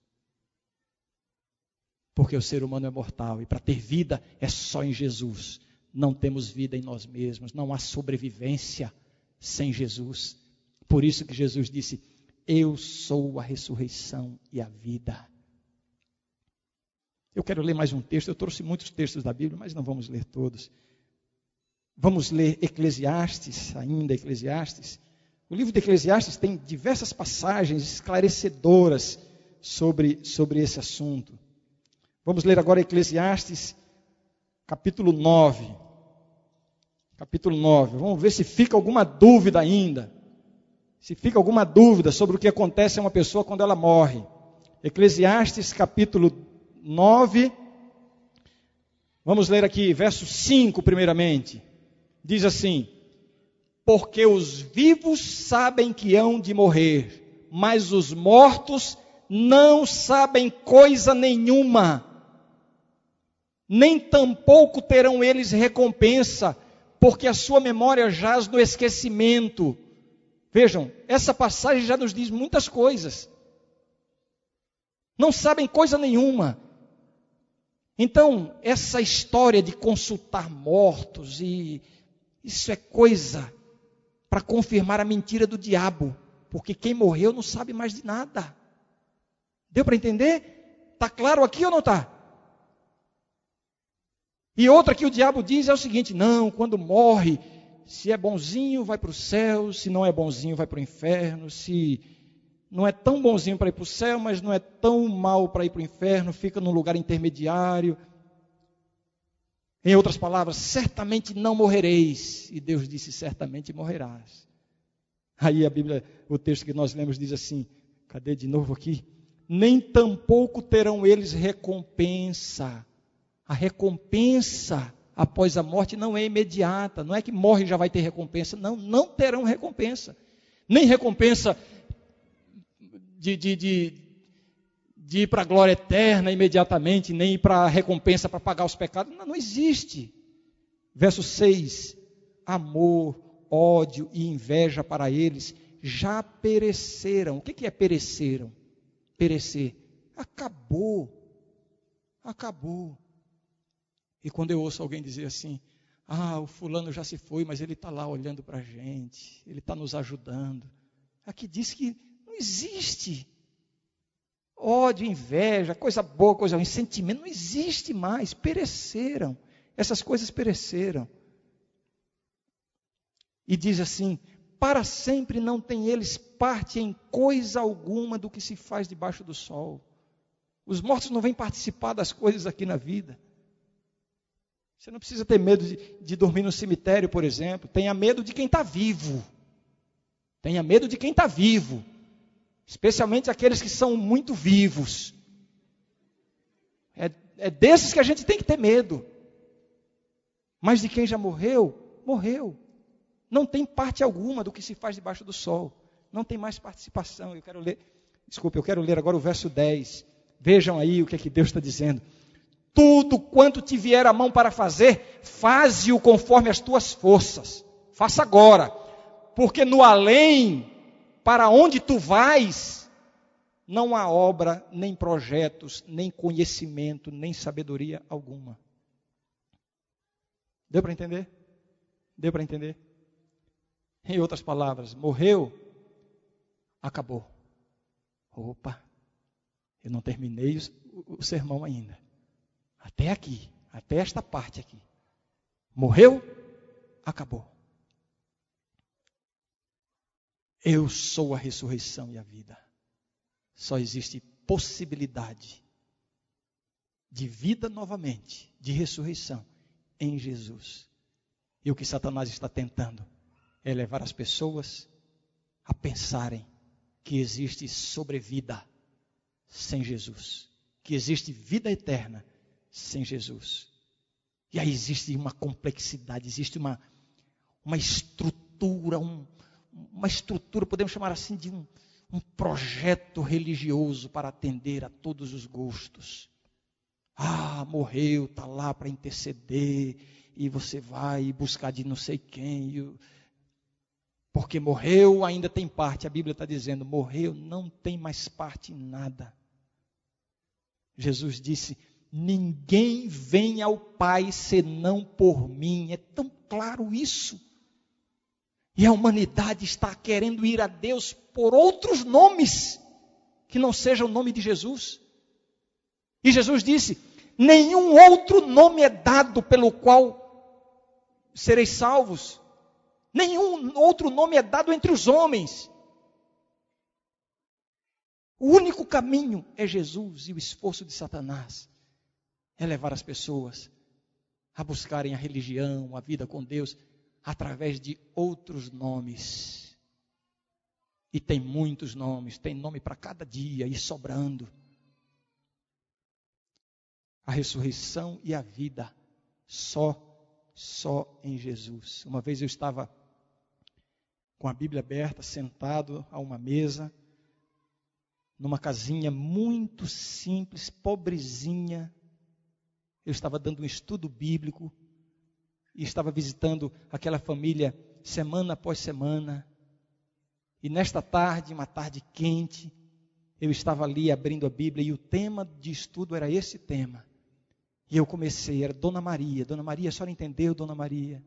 Porque o ser humano é mortal e para ter vida é só em Jesus. Não temos vida em nós mesmos, não há sobrevivência sem Jesus. Por isso que Jesus disse: Eu sou a ressurreição e a vida. Eu quero ler mais um texto, eu trouxe muitos textos da Bíblia, mas não vamos ler todos. Vamos ler Eclesiastes, ainda Eclesiastes, o livro de Eclesiastes tem diversas passagens esclarecedoras sobre, sobre esse assunto. Vamos ler agora Eclesiastes, capítulo 9. Capítulo 9. Vamos ver se fica alguma dúvida ainda. Se fica alguma dúvida sobre o que acontece a uma pessoa quando ela morre. Eclesiastes, capítulo 9. Vamos ler aqui, verso 5, primeiramente. Diz assim: porque os vivos sabem que hão de morrer, mas os mortos não sabem coisa nenhuma, nem tampouco terão eles recompensa, porque a sua memória jaz no esquecimento. Vejam, essa passagem já nos diz muitas coisas. Não sabem coisa nenhuma. Então, essa história de consultar mortos e isso é coisa para confirmar a mentira do diabo, porque quem morreu não sabe mais de nada. Deu para entender? Está claro aqui ou não está? E outra que o diabo diz é o seguinte: não, quando morre, se é bonzinho, vai para o céu, se não é bonzinho, vai para o inferno, se não é tão bonzinho para ir para o céu, mas não é tão mal para ir para o inferno, fica num lugar intermediário. Em outras palavras, certamente não morrereis. E Deus disse: certamente morrerás. Aí a Bíblia, o texto que nós lemos diz assim: cadê de novo aqui? Nem tampouco terão eles recompensa. A recompensa após a morte não é imediata, não é que morre e já vai ter recompensa. Não, não terão recompensa. Nem recompensa de, de, de de ir para a glória eterna imediatamente, nem ir para a recompensa para pagar os pecados. Não, não existe. Verso 6: Amor, ódio e inveja para eles já pereceram. O que é pereceram? Perecer. Acabou. Acabou. E quando eu ouço alguém dizer assim, ah, o fulano já se foi, mas ele está lá olhando para a gente, ele está nos ajudando. Aqui diz que não existe ódio, inveja, coisa boa, coisa ruim, sentimento, não existe mais, pereceram. Essas coisas pereceram. E diz assim: para sempre não tem eles parte em coisa alguma do que se faz debaixo do sol. Os mortos não vêm participar das coisas aqui na vida. Você não precisa ter medo de, de dormir no cemitério, por exemplo. Tenha medo de quem está vivo. Tenha medo de quem está vivo especialmente aqueles que são muito vivos. É, é desses que a gente tem que ter medo. Mas de quem já morreu, morreu. Não tem parte alguma do que se faz debaixo do sol. Não tem mais participação. Eu quero ler, desculpe, eu quero ler agora o verso 10. Vejam aí o que é que Deus está dizendo. Tudo quanto te vier a mão para fazer, faze-o conforme as tuas forças. Faça agora. Porque no além para onde tu vais, não há obra, nem projetos, nem conhecimento, nem sabedoria alguma. Deu para entender? Deu para entender? Em outras palavras, morreu, acabou. Opa, eu não terminei o, o sermão ainda. Até aqui, até esta parte aqui. Morreu, acabou. Eu sou a ressurreição e a vida. Só existe possibilidade de vida novamente, de ressurreição em Jesus. E o que Satanás está tentando é levar as pessoas a pensarem que existe sobrevida sem Jesus, que existe vida eterna sem Jesus. E aí existe uma complexidade, existe uma, uma estrutura, um, uma estrutura, podemos chamar assim, de um, um projeto religioso para atender a todos os gostos. Ah, morreu, está lá para interceder, e você vai buscar de não sei quem. Porque morreu, ainda tem parte. A Bíblia está dizendo: morreu, não tem mais parte em nada. Jesus disse: Ninguém vem ao Pai senão por mim. É tão claro isso. E a humanidade está querendo ir a Deus por outros nomes que não seja o nome de Jesus. E Jesus disse: Nenhum outro nome é dado pelo qual sereis salvos. Nenhum outro nome é dado entre os homens. O único caminho é Jesus e o esforço de Satanás é levar as pessoas a buscarem a religião, a vida com Deus, através de outros nomes. E tem muitos nomes, tem nome para cada dia e sobrando. A ressurreição e a vida só só em Jesus. Uma vez eu estava com a Bíblia aberta, sentado a uma mesa, numa casinha muito simples, pobrezinha. Eu estava dando um estudo bíblico e estava visitando aquela família semana após semana. E nesta tarde, uma tarde quente, eu estava ali abrindo a Bíblia e o tema de estudo era esse tema. E eu comecei, era Dona Maria. Dona Maria, a senhora entendeu, Dona Maria?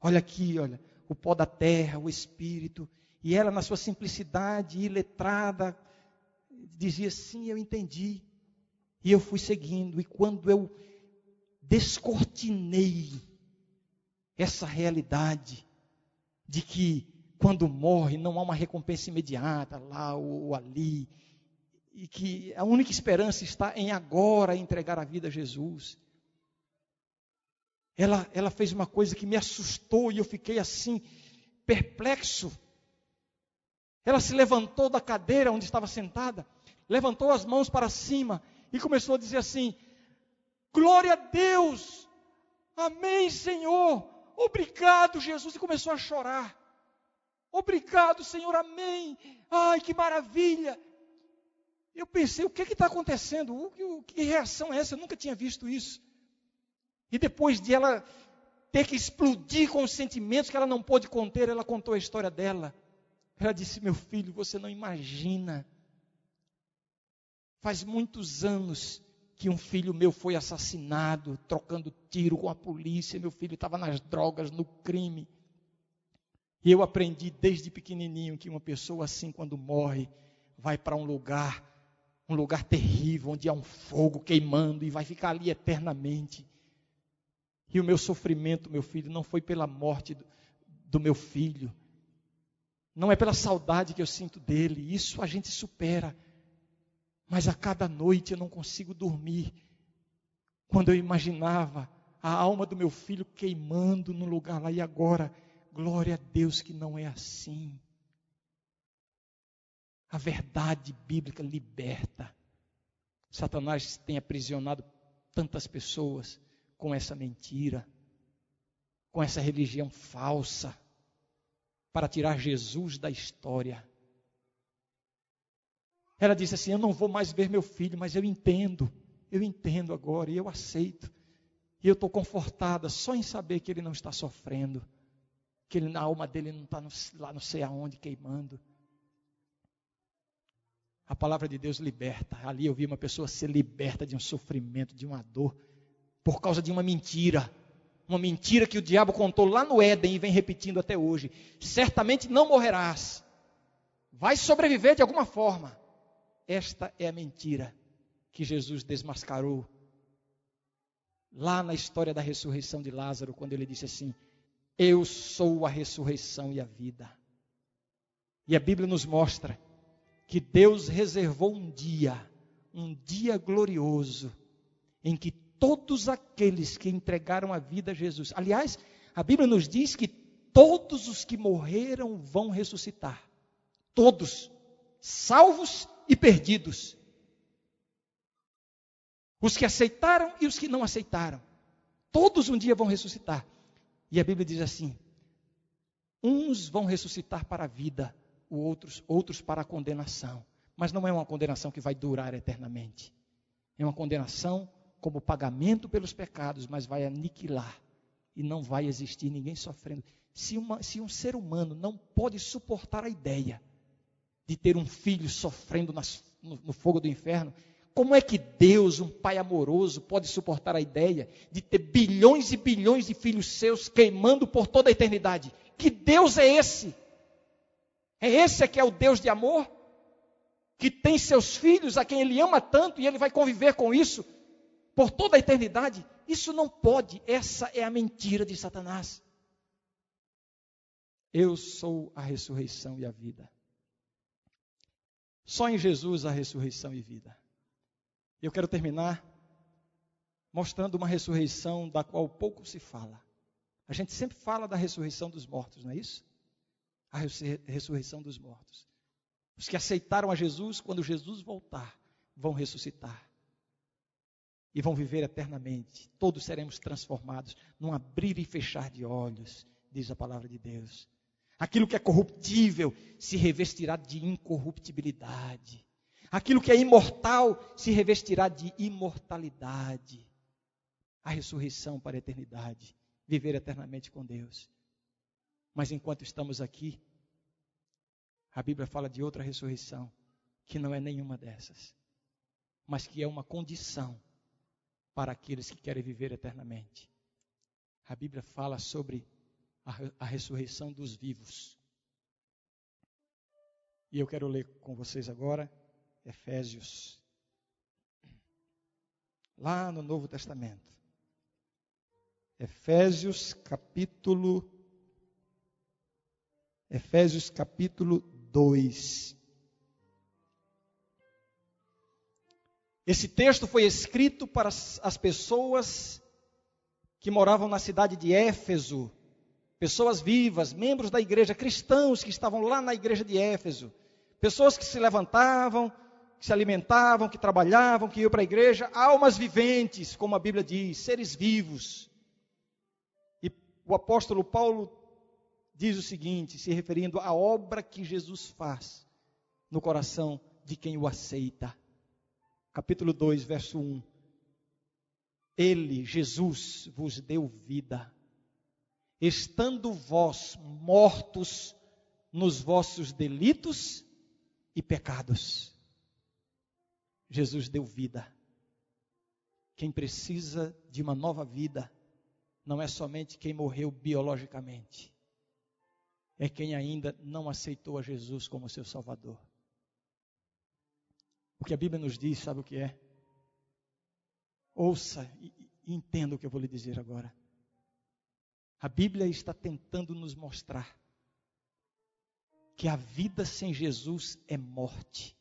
Olha aqui, olha, o pó da terra, o espírito. E ela, na sua simplicidade e letrada, dizia sim, eu entendi. E eu fui seguindo. E quando eu descortinei essa realidade de que quando morre não há uma recompensa imediata lá ou ali, e que a única esperança está em agora entregar a vida a Jesus. Ela, ela fez uma coisa que me assustou e eu fiquei assim, perplexo. Ela se levantou da cadeira onde estava sentada, levantou as mãos para cima e começou a dizer assim: Glória a Deus, Amém, Senhor, obrigado, Jesus, e começou a chorar. Obrigado, Senhor, amém. Ai, que maravilha. Eu pensei, o que está acontecendo? O, o, que reação é essa? Eu nunca tinha visto isso. E depois de ela ter que explodir com os sentimentos que ela não pôde conter, ela contou a história dela. Ela disse: Meu filho, você não imagina. Faz muitos anos que um filho meu foi assassinado, trocando tiro com a polícia. Meu filho estava nas drogas, no crime. E eu aprendi desde pequenininho que uma pessoa assim, quando morre, vai para um lugar um lugar terrível, onde há um fogo queimando e vai ficar ali eternamente. E o meu sofrimento, meu filho, não foi pela morte do, do meu filho, não é pela saudade que eu sinto dele, isso a gente supera. Mas a cada noite eu não consigo dormir. Quando eu imaginava a alma do meu filho queimando no lugar lá, e agora, glória a Deus que não é assim. A verdade bíblica liberta. Satanás tem aprisionado tantas pessoas com essa mentira, com essa religião falsa, para tirar Jesus da história. Ela disse assim: Eu não vou mais ver meu filho, mas eu entendo, eu entendo agora e eu aceito. E eu estou confortada só em saber que ele não está sofrendo, que ele, a alma dele não está lá não sei aonde queimando. A palavra de Deus liberta. Ali eu vi uma pessoa ser liberta de um sofrimento, de uma dor, por causa de uma mentira. Uma mentira que o diabo contou lá no Éden e vem repetindo até hoje. Certamente não morrerás. Vai sobreviver de alguma forma. Esta é a mentira que Jesus desmascarou lá na história da ressurreição de Lázaro, quando ele disse assim: Eu sou a ressurreição e a vida. E a Bíblia nos mostra que Deus reservou um dia, um dia glorioso, em que todos aqueles que entregaram a vida a Jesus, aliás, a Bíblia nos diz que todos os que morreram vão ressuscitar. Todos. Salvos e perdidos. Os que aceitaram e os que não aceitaram. Todos um dia vão ressuscitar. E a Bíblia diz assim: uns vão ressuscitar para a vida, outros, outros para a condenação. Mas não é uma condenação que vai durar eternamente. É uma condenação como pagamento pelos pecados, mas vai aniquilar. E não vai existir ninguém sofrendo. Se, uma, se um ser humano não pode suportar a ideia de ter um filho sofrendo nas, no, no fogo do inferno, como é que Deus, um pai amoroso, pode suportar a ideia de ter bilhões e bilhões de filhos seus queimando por toda a eternidade? Que Deus é esse? É esse que é o Deus de amor? Que tem seus filhos a quem ele ama tanto e ele vai conviver com isso por toda a eternidade? Isso não pode, essa é a mentira de Satanás. Eu sou a ressurreição e a vida. Só em Jesus há ressurreição e vida. Eu quero terminar mostrando uma ressurreição da qual pouco se fala. A gente sempre fala da ressurreição dos mortos, não é isso? A ressurreição dos mortos. Os que aceitaram a Jesus, quando Jesus voltar, vão ressuscitar. E vão viver eternamente. Todos seremos transformados num abrir e fechar de olhos, diz a palavra de Deus. Aquilo que é corruptível se revestirá de incorruptibilidade. Aquilo que é imortal se revestirá de imortalidade. A ressurreição para a eternidade. Viver eternamente com Deus. Mas enquanto estamos aqui, a Bíblia fala de outra ressurreição, que não é nenhuma dessas, mas que é uma condição para aqueles que querem viver eternamente. A Bíblia fala sobre a, ressurreição dos vivos. E eu quero ler com vocês agora Efésios. Lá no Novo Testamento. Efésios capítulo Efésios capítulo 2. Esse texto foi escrito para as pessoas que moravam na cidade de Éfeso, pessoas vivas, membros da igreja, cristãos que estavam lá na igreja de Éfeso, pessoas que se levantavam, que se alimentavam, que trabalhavam, que iam para a igreja, almas viventes, como a Bíblia diz, seres vivos. E o apóstolo Paulo diz o seguinte, se referindo à obra que Jesus faz no coração de quem o aceita. Capítulo 2, verso 1. Ele, Jesus, vos deu vida, estando vós mortos nos vossos delitos e pecados Jesus deu vida. Quem precisa de uma nova vida não é somente quem morreu biologicamente, é quem ainda não aceitou a Jesus como seu Salvador. O que a Bíblia nos diz, sabe o que é? Ouça e, entenda o que eu vou lhe dizer agora. A Bíblia está tentando nos mostrar que a vida sem Jesus é morte.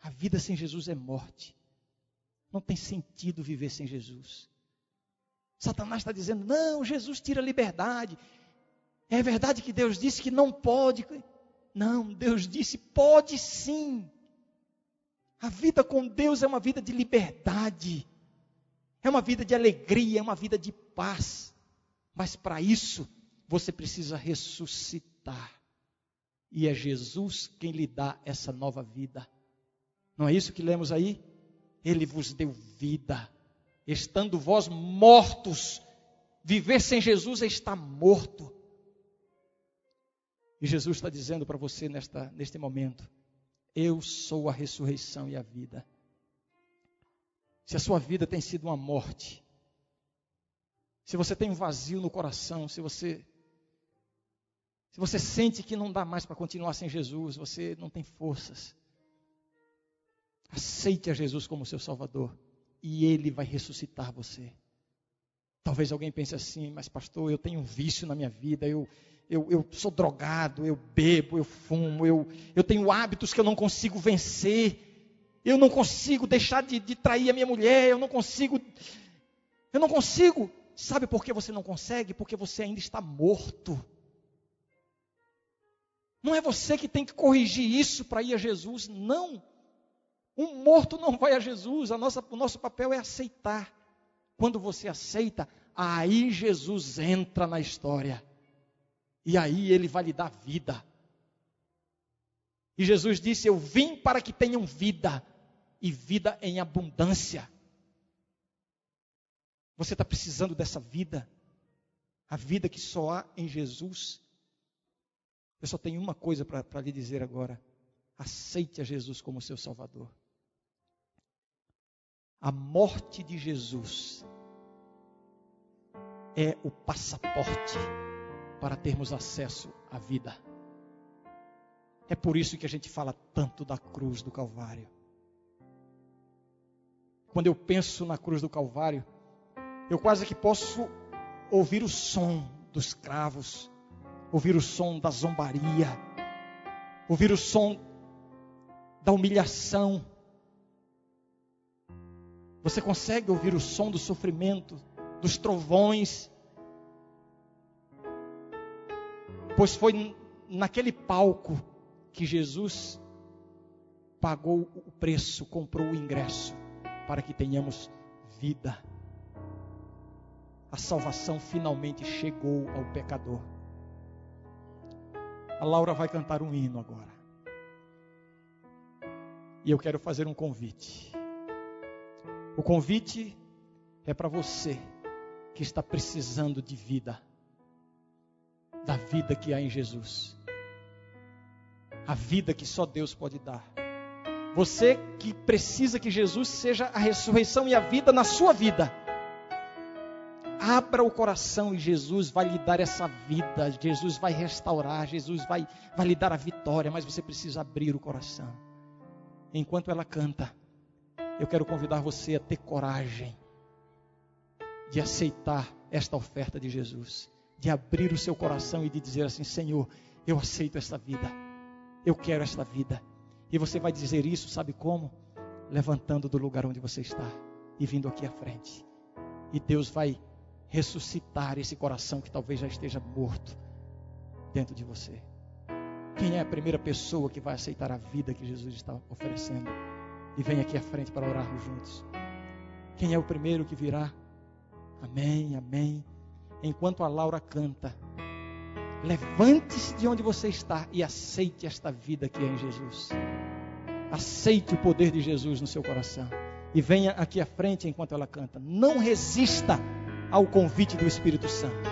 A vida sem Jesus é morte. Não tem sentido viver sem Jesus. Satanás está dizendo: não, Jesus tira a liberdade. É verdade que Deus disse que não pode. Não, Deus disse: pode sim. A vida com Deus é uma vida de liberdade, é uma vida de alegria, é uma vida de paz. Mas para isso, você precisa ressuscitar. E é Jesus quem lhe dá essa nova vida. Não é isso que lemos aí? Ele vos deu vida, estando vós mortos. Viver sem Jesus é estar morto. E Jesus está dizendo para você nesta, neste momento: Eu sou a ressurreição e a vida. Se a sua vida tem sido uma morte, se você tem um vazio no coração, se você se você sente que não dá mais para continuar sem Jesus, você não tem forças. Aceite a Jesus como seu Salvador e Ele vai ressuscitar você. Talvez alguém pense assim, mas pastor, eu tenho um vício na minha vida, eu, eu, eu sou drogado, eu bebo, eu fumo, eu, eu tenho hábitos que eu não consigo vencer, eu não consigo deixar de, de trair a minha mulher, eu não consigo, eu não consigo. Sabe por que você não consegue? Porque você ainda está morto. Não é você que tem que corrigir isso para ir a Jesus, não. Um morto não vai a Jesus, a nossa, o nosso papel é aceitar. Quando você aceita, aí Jesus entra na história. E aí ele vai lhe dar vida. E Jesus disse: Eu vim para que tenham vida, e vida em abundância. Você está precisando dessa vida, a vida que só há em Jesus. Eu só tenho uma coisa para lhe dizer agora: aceite a Jesus como seu Salvador. A morte de Jesus é o passaporte para termos acesso à vida. É por isso que a gente fala tanto da cruz do Calvário. Quando eu penso na cruz do Calvário, eu quase que posso ouvir o som dos cravos, ouvir o som da zombaria, ouvir o som da humilhação. Você consegue ouvir o som do sofrimento, dos trovões, Pois foi naquele palco que Jesus pagou o preço, comprou o ingresso para que tenhamos vida. A salvação finalmente chegou ao pecador. A Laura vai cantar um hino agora. E eu quero fazer um convite. O convite é para você que está precisando de vida da vida que há em Jesus. A vida que só Deus pode dar. Você que precisa que Jesus seja a ressurreição e a vida na sua vida. Abra o coração e Jesus vai lhe dar essa vida. Jesus vai restaurar, Jesus vai, vai lhe dar a vitória, mas você precisa abrir o coração. Enquanto ela canta, eu quero convidar você a ter coragem de aceitar esta oferta de Jesus de abrir o seu coração e de dizer assim: Senhor, eu aceito esta vida, eu quero esta vida. E você vai dizer isso, sabe como? Levantando do lugar onde você está e vindo aqui à frente. E Deus vai ressuscitar esse coração que talvez já esteja morto dentro de você. Quem é a primeira pessoa que vai aceitar a vida que Jesus está oferecendo? E vem aqui à frente para orarmos juntos. Quem é o primeiro que virá? Amém, amém enquanto a Laura canta. Levante-se de onde você está e aceite esta vida que é em Jesus. Aceite o poder de Jesus no seu coração. E venha aqui à frente enquanto ela canta. Não resista ao convite do Espírito Santo.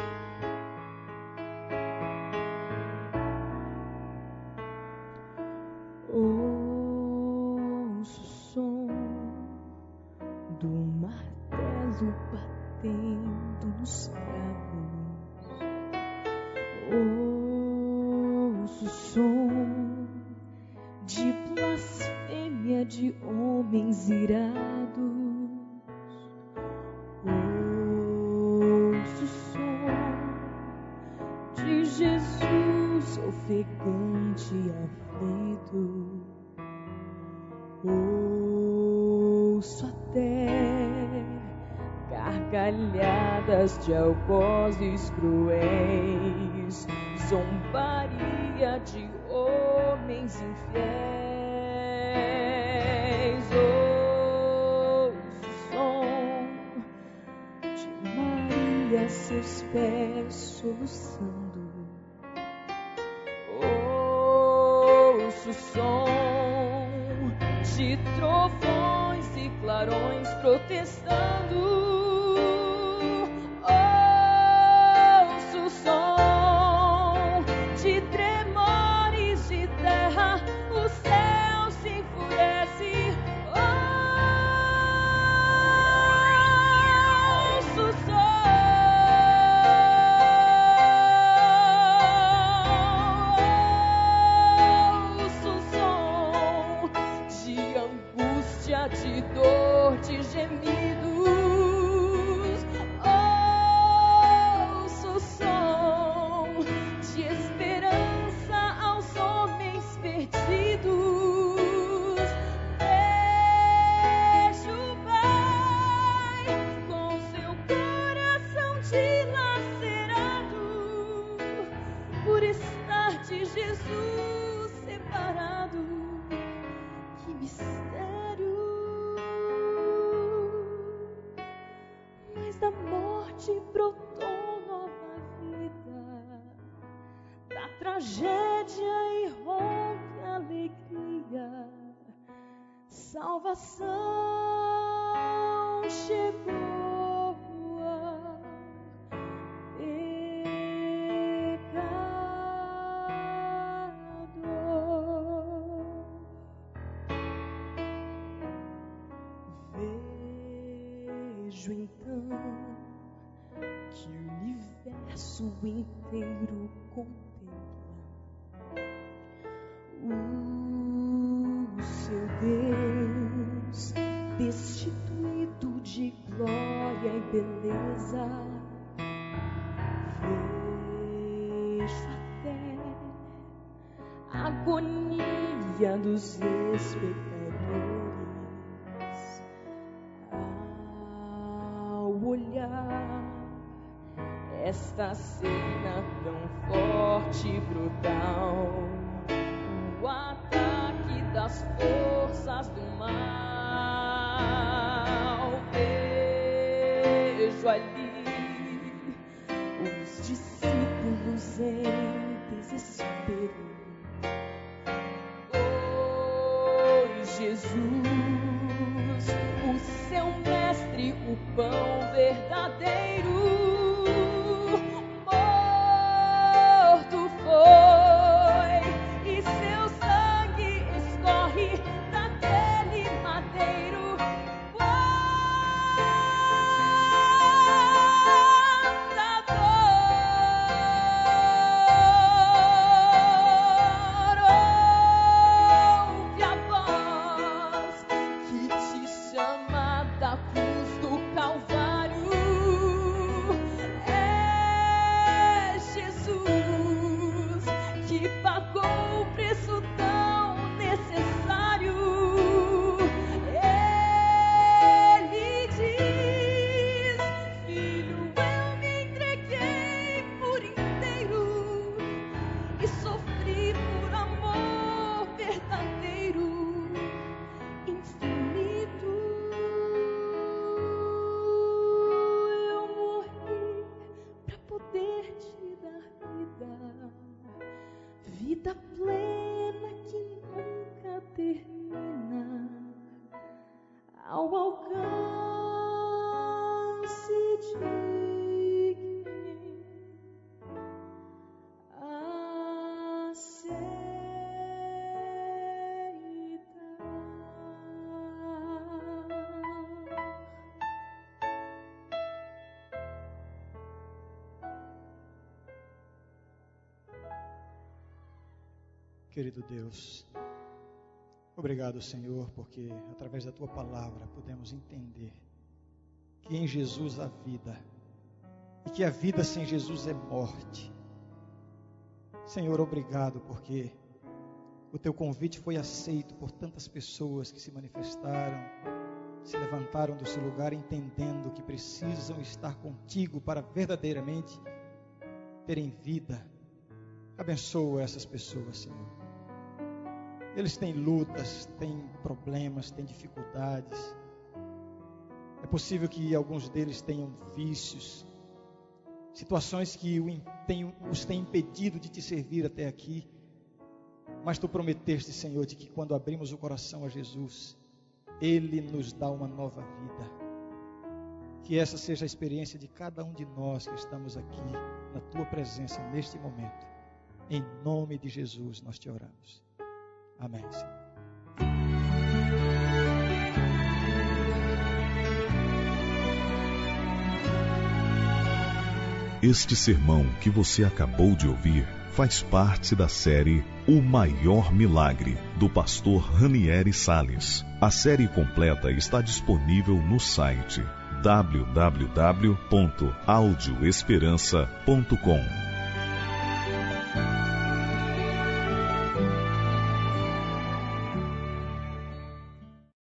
iskru dos espectadores ao olhar esta cena tão forte e brutal. O ataque das forças do mal. Vejo ali os discípulos em desespero. Jesus, o seu mestre, o pão Querido Deus, obrigado, Senhor, porque através da tua palavra podemos entender que em Jesus há vida e que a vida sem Jesus é morte. Senhor, obrigado porque o teu convite foi aceito por tantas pessoas que se manifestaram, se levantaram do seu lugar entendendo que precisam estar contigo para verdadeiramente terem vida. Abençoa essas pessoas, Senhor. Eles têm lutas, têm problemas, têm dificuldades. É possível que alguns deles tenham vícios, situações que os têm impedido de te servir até aqui. Mas tu prometeste, Senhor, de que quando abrimos o coração a Jesus, Ele nos dá uma nova vida. Que essa seja a experiência de cada um de nós que estamos aqui na tua presença neste momento. Em nome de Jesus nós te oramos. Amém. Este sermão que você acabou de ouvir faz parte da série O Maior Milagre, do pastor Ranieri Sales. A série completa está disponível no site www.audioesperança.com